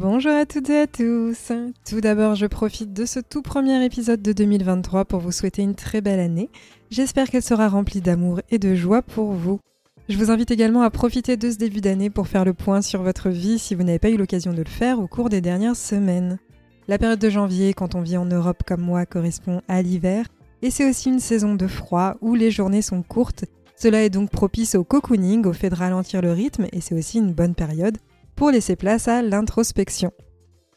Bonjour à toutes et à tous. Tout d'abord, je profite de ce tout premier épisode de 2023 pour vous souhaiter une très belle année. J'espère qu'elle sera remplie d'amour et de joie pour vous. Je vous invite également à profiter de ce début d'année pour faire le point sur votre vie si vous n'avez pas eu l'occasion de le faire au cours des dernières semaines. La période de janvier, quand on vit en Europe comme moi, correspond à l'hiver, et c'est aussi une saison de froid où les journées sont courtes. Cela est donc propice au cocooning, au fait de ralentir le rythme, et c'est aussi une bonne période pour laisser place à l'introspection.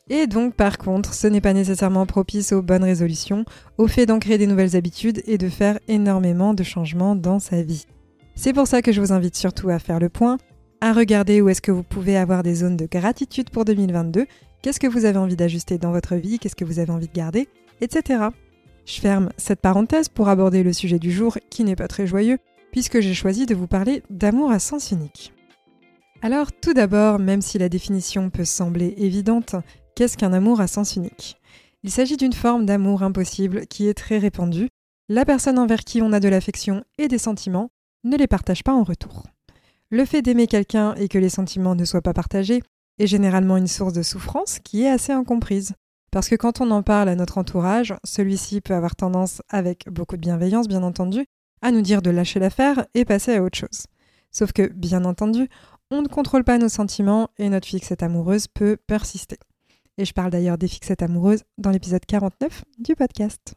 Et donc par contre, ce n'est pas nécessairement propice aux bonnes résolutions, au fait d'ancrer des nouvelles habitudes et de faire énormément de changements dans sa vie. C'est pour ça que je vous invite surtout à faire le point, à regarder où est-ce que vous pouvez avoir des zones de gratitude pour 2022, qu'est-ce que vous avez envie d'ajuster dans votre vie, qu'est-ce que vous avez envie de garder, etc. Je ferme cette parenthèse pour aborder le sujet du jour qui n'est pas très joyeux, puisque j'ai choisi de vous parler d'amour à sens unique. Alors tout d'abord, même si la définition peut sembler évidente, qu'est-ce qu'un amour à sens unique? Il s'agit d'une forme d'amour impossible qui est très répandue. La personne envers qui on a de l'affection et des sentiments ne les partage pas en retour. Le fait d'aimer quelqu'un et que les sentiments ne soient pas partagés est généralement une source de souffrance qui est assez incomprise. Parce que quand on en parle à notre entourage, celui-ci peut avoir tendance, avec beaucoup de bienveillance bien entendu, à nous dire de lâcher l'affaire et passer à autre chose. Sauf que, bien entendu, on ne contrôle pas nos sentiments et notre fixette amoureuse peut persister. Et je parle d'ailleurs des fixettes amoureuses dans l'épisode 49 du podcast.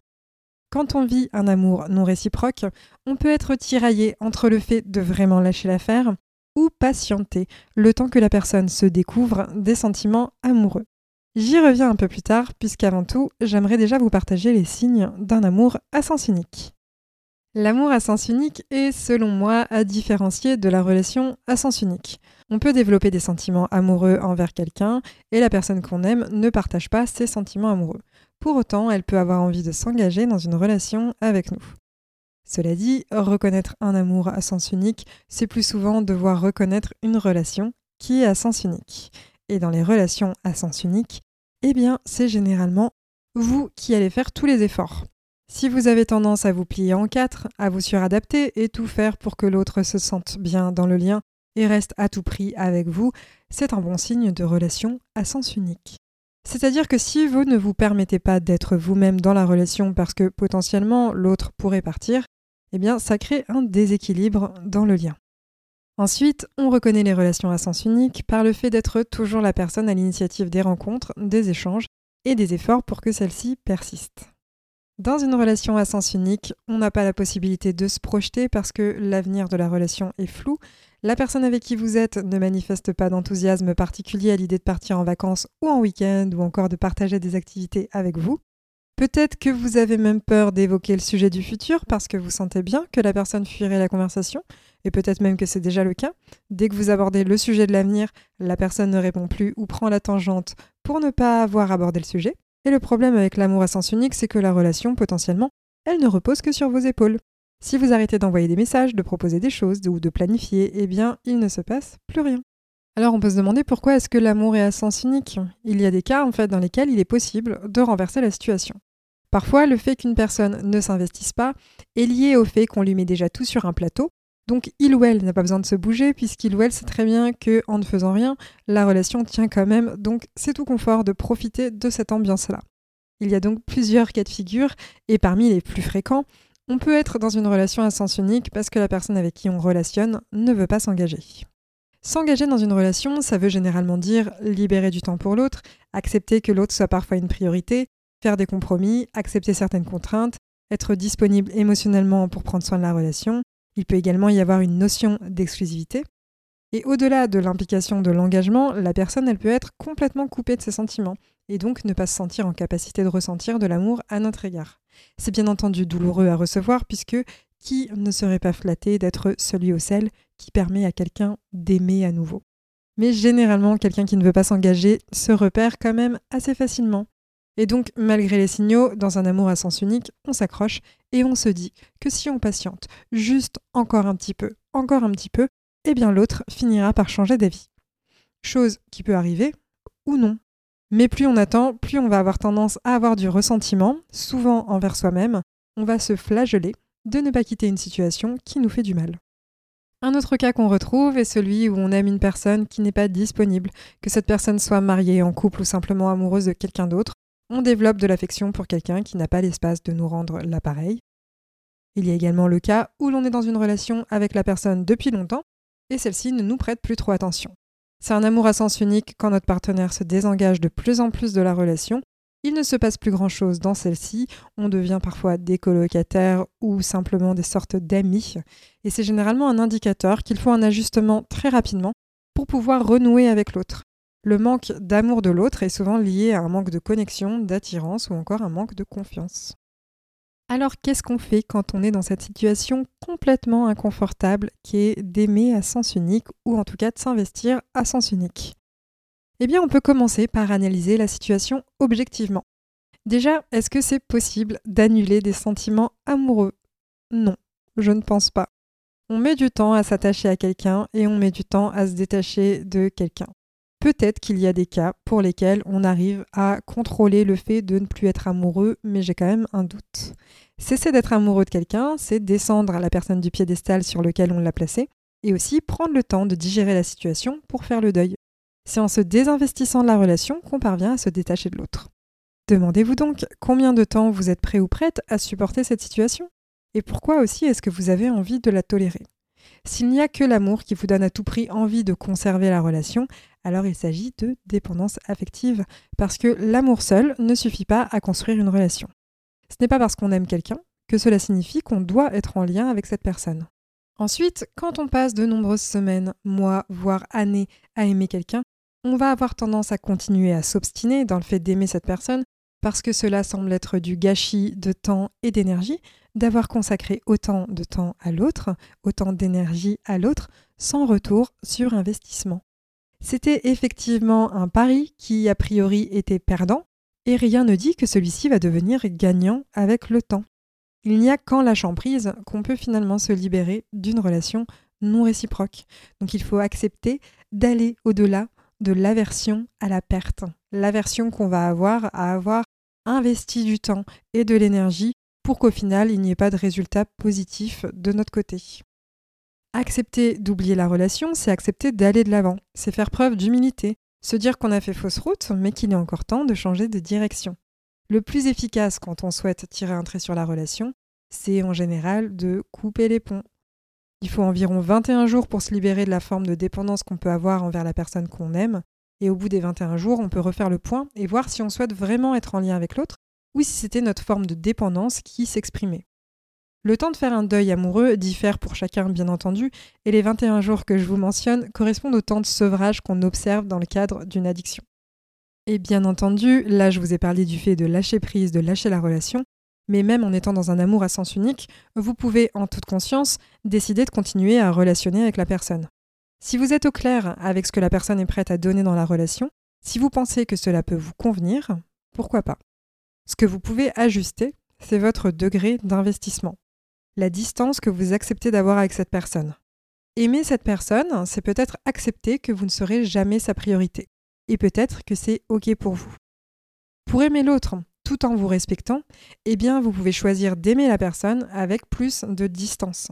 Quand on vit un amour non réciproque, on peut être tiraillé entre le fait de vraiment lâcher l'affaire ou patienter le temps que la personne se découvre des sentiments amoureux. J'y reviens un peu plus tard puisqu'avant tout, j'aimerais déjà vous partager les signes d'un amour à sens unique. L'amour à sens unique est, selon moi, à différencier de la relation à sens unique. On peut développer des sentiments amoureux envers quelqu'un et la personne qu'on aime ne partage pas ses sentiments amoureux. Pour autant, elle peut avoir envie de s'engager dans une relation avec nous. Cela dit, reconnaître un amour à sens unique, c'est plus souvent devoir reconnaître une relation qui est à sens unique. Et dans les relations à sens unique, eh bien, c'est généralement vous qui allez faire tous les efforts. Si vous avez tendance à vous plier en quatre, à vous suradapter et tout faire pour que l'autre se sente bien dans le lien et reste à tout prix avec vous, c'est un bon signe de relation à sens unique. C'est-à-dire que si vous ne vous permettez pas d'être vous-même dans la relation parce que potentiellement l'autre pourrait partir, eh bien ça crée un déséquilibre dans le lien. Ensuite, on reconnaît les relations à sens unique par le fait d'être toujours la personne à l'initiative des rencontres, des échanges et des efforts pour que celles-ci persistent. Dans une relation à sens unique, on n'a pas la possibilité de se projeter parce que l'avenir de la relation est flou. La personne avec qui vous êtes ne manifeste pas d'enthousiasme particulier à l'idée de partir en vacances ou en week-end ou encore de partager des activités avec vous. Peut-être que vous avez même peur d'évoquer le sujet du futur parce que vous sentez bien que la personne fuirait la conversation, et peut-être même que c'est déjà le cas. Dès que vous abordez le sujet de l'avenir, la personne ne répond plus ou prend la tangente pour ne pas avoir abordé le sujet. Et le problème avec l'amour à sens unique, c'est que la relation, potentiellement, elle ne repose que sur vos épaules. Si vous arrêtez d'envoyer des messages, de proposer des choses ou de planifier, eh bien, il ne se passe plus rien. Alors on peut se demander pourquoi est-ce que l'amour est à sens unique? Il y a des cas en fait dans lesquels il est possible de renverser la situation. Parfois, le fait qu'une personne ne s'investisse pas est lié au fait qu'on lui met déjà tout sur un plateau donc il ou elle n'a pas besoin de se bouger puisqu'il ou elle sait très bien que en ne faisant rien, la relation tient quand même. Donc c'est tout confort de profiter de cette ambiance-là. Il y a donc plusieurs cas de figure et parmi les plus fréquents, on peut être dans une relation à sens unique parce que la personne avec qui on relationne ne veut pas s'engager. S'engager dans une relation, ça veut généralement dire libérer du temps pour l'autre, accepter que l'autre soit parfois une priorité, faire des compromis, accepter certaines contraintes, être disponible émotionnellement pour prendre soin de la relation, il peut également y avoir une notion d'exclusivité. Et au-delà de l'implication de l'engagement, la personne, elle peut être complètement coupée de ses sentiments, et donc ne pas se sentir en capacité de ressentir de l'amour à notre égard. C'est bien entendu douloureux à recevoir, puisque qui ne serait pas flatté d'être celui ou celle qui permet à quelqu'un d'aimer à nouveau? Mais généralement quelqu'un qui ne veut pas s'engager se repère quand même assez facilement. Et donc, malgré les signaux, dans un amour à sens unique, on s'accroche et on se dit que si on patiente juste encore un petit peu, encore un petit peu, eh bien l'autre finira par changer d'avis. Chose qui peut arriver ou non. Mais plus on attend, plus on va avoir tendance à avoir du ressentiment, souvent envers soi-même, on va se flageller de ne pas quitter une situation qui nous fait du mal. Un autre cas qu'on retrouve est celui où on aime une personne qui n'est pas disponible, que cette personne soit mariée, en couple ou simplement amoureuse de quelqu'un d'autre. On développe de l'affection pour quelqu'un qui n'a pas l'espace de nous rendre l'appareil. Il y a également le cas où l'on est dans une relation avec la personne depuis longtemps et celle-ci ne nous prête plus trop attention. C'est un amour à sens unique quand notre partenaire se désengage de plus en plus de la relation il ne se passe plus grand-chose dans celle-ci, on devient parfois des colocataires ou simplement des sortes d'amis, et c'est généralement un indicateur qu'il faut un ajustement très rapidement pour pouvoir renouer avec l'autre. Le manque d'amour de l'autre est souvent lié à un manque de connexion, d'attirance ou encore un manque de confiance. Alors qu'est-ce qu'on fait quand on est dans cette situation complètement inconfortable qui est d'aimer à sens unique ou en tout cas de s'investir à sens unique? Eh bien, on peut commencer par analyser la situation objectivement. Déjà, est-ce que c'est possible d'annuler des sentiments amoureux? Non, je ne pense pas. On met du temps à s'attacher à quelqu'un et on met du temps à se détacher de quelqu'un. Peut-être qu'il y a des cas pour lesquels on arrive à contrôler le fait de ne plus être amoureux, mais j'ai quand même un doute. Cesser d'être amoureux de quelqu'un, c'est descendre à la personne du piédestal sur lequel on l'a placé, et aussi prendre le temps de digérer la situation pour faire le deuil. C'est en se désinvestissant de la relation qu'on parvient à se détacher de l'autre. Demandez-vous donc combien de temps vous êtes prêt ou prête à supporter cette situation? Et pourquoi aussi est-ce que vous avez envie de la tolérer? S'il n'y a que l'amour qui vous donne à tout prix envie de conserver la relation, alors il s'agit de dépendance affective, parce que l'amour seul ne suffit pas à construire une relation. Ce n'est pas parce qu'on aime quelqu'un que cela signifie qu'on doit être en lien avec cette personne. Ensuite, quand on passe de nombreuses semaines, mois, voire années à aimer quelqu'un, on va avoir tendance à continuer à s'obstiner dans le fait d'aimer cette personne parce que cela semble être du gâchis de temps et d'énergie, d'avoir consacré autant de temps à l'autre, autant d'énergie à l'autre, sans retour sur investissement. C'était effectivement un pari qui a priori était perdant, et rien ne dit que celui-ci va devenir gagnant avec le temps. Il n'y a qu'en lâchant prise qu'on peut finalement se libérer d'une relation non réciproque. Donc il faut accepter d'aller au-delà de l'aversion à la perte, l'aversion qu'on va avoir à avoir investi du temps et de l'énergie pour qu'au final il n'y ait pas de résultat positif de notre côté. Accepter d'oublier la relation, c'est accepter d'aller de l'avant, c'est faire preuve d'humilité, se dire qu'on a fait fausse route, mais qu'il est encore temps de changer de direction. Le plus efficace quand on souhaite tirer un trait sur la relation, c'est en général de couper les ponts, il faut environ 21 jours pour se libérer de la forme de dépendance qu'on peut avoir envers la personne qu'on aime. Et au bout des 21 jours, on peut refaire le point et voir si on souhaite vraiment être en lien avec l'autre ou si c'était notre forme de dépendance qui s'exprimait. Le temps de faire un deuil amoureux diffère pour chacun, bien entendu, et les 21 jours que je vous mentionne correspondent au temps de sevrage qu'on observe dans le cadre d'une addiction. Et bien entendu, là je vous ai parlé du fait de lâcher prise, de lâcher la relation, mais même en étant dans un amour à sens unique, vous pouvez en toute conscience décider de continuer à relationner avec la personne. Si vous êtes au clair avec ce que la personne est prête à donner dans la relation, si vous pensez que cela peut vous convenir, pourquoi pas? Ce que vous pouvez ajuster, c'est votre degré d'investissement, la distance que vous acceptez d'avoir avec cette personne. Aimer cette personne, c'est peut-être accepter que vous ne serez jamais sa priorité, et peut-être que c'est OK pour vous. Pour aimer l'autre, tout en vous respectant, eh bien vous pouvez choisir d'aimer la personne avec plus de distance.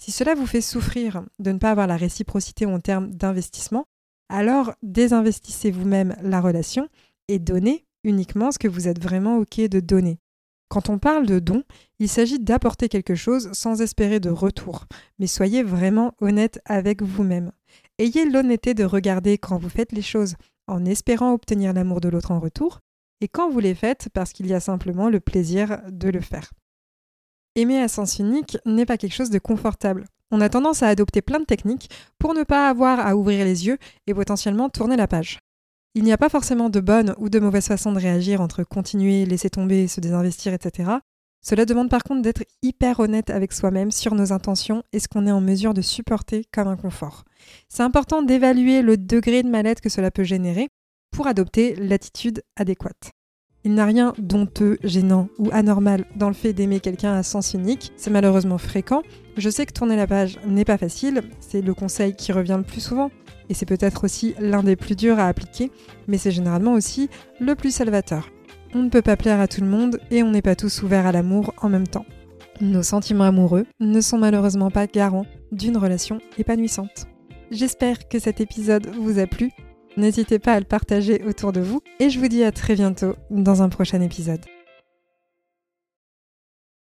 Si cela vous fait souffrir de ne pas avoir la réciprocité en termes d'investissement, alors désinvestissez vous-même la relation et donnez uniquement ce que vous êtes vraiment OK de donner. Quand on parle de don, il s'agit d'apporter quelque chose sans espérer de retour, mais soyez vraiment honnête avec vous-même. Ayez l'honnêteté de regarder quand vous faites les choses en espérant obtenir l'amour de l'autre en retour, et quand vous les faites parce qu'il y a simplement le plaisir de le faire. Aimer à sens unique n'est pas quelque chose de confortable. On a tendance à adopter plein de techniques pour ne pas avoir à ouvrir les yeux et potentiellement tourner la page. Il n'y a pas forcément de bonne ou de mauvaise façon de réagir entre continuer, laisser tomber, se désinvestir, etc. Cela demande par contre d'être hyper honnête avec soi-même sur nos intentions et ce qu'on est en mesure de supporter comme inconfort. C'est important d'évaluer le degré de mal-être que cela peut générer pour adopter l'attitude adéquate. Il n'y a rien d'honteux, gênant ou anormal dans le fait d'aimer quelqu'un à sens unique, c'est malheureusement fréquent. Je sais que tourner la page n'est pas facile, c'est le conseil qui revient le plus souvent, et c'est peut-être aussi l'un des plus durs à appliquer, mais c'est généralement aussi le plus salvateur. On ne peut pas plaire à tout le monde et on n'est pas tous ouverts à l'amour en même temps. Nos sentiments amoureux ne sont malheureusement pas garants d'une relation épanouissante. J'espère que cet épisode vous a plu. N'hésitez pas à le partager autour de vous et je vous dis à très bientôt dans un prochain épisode.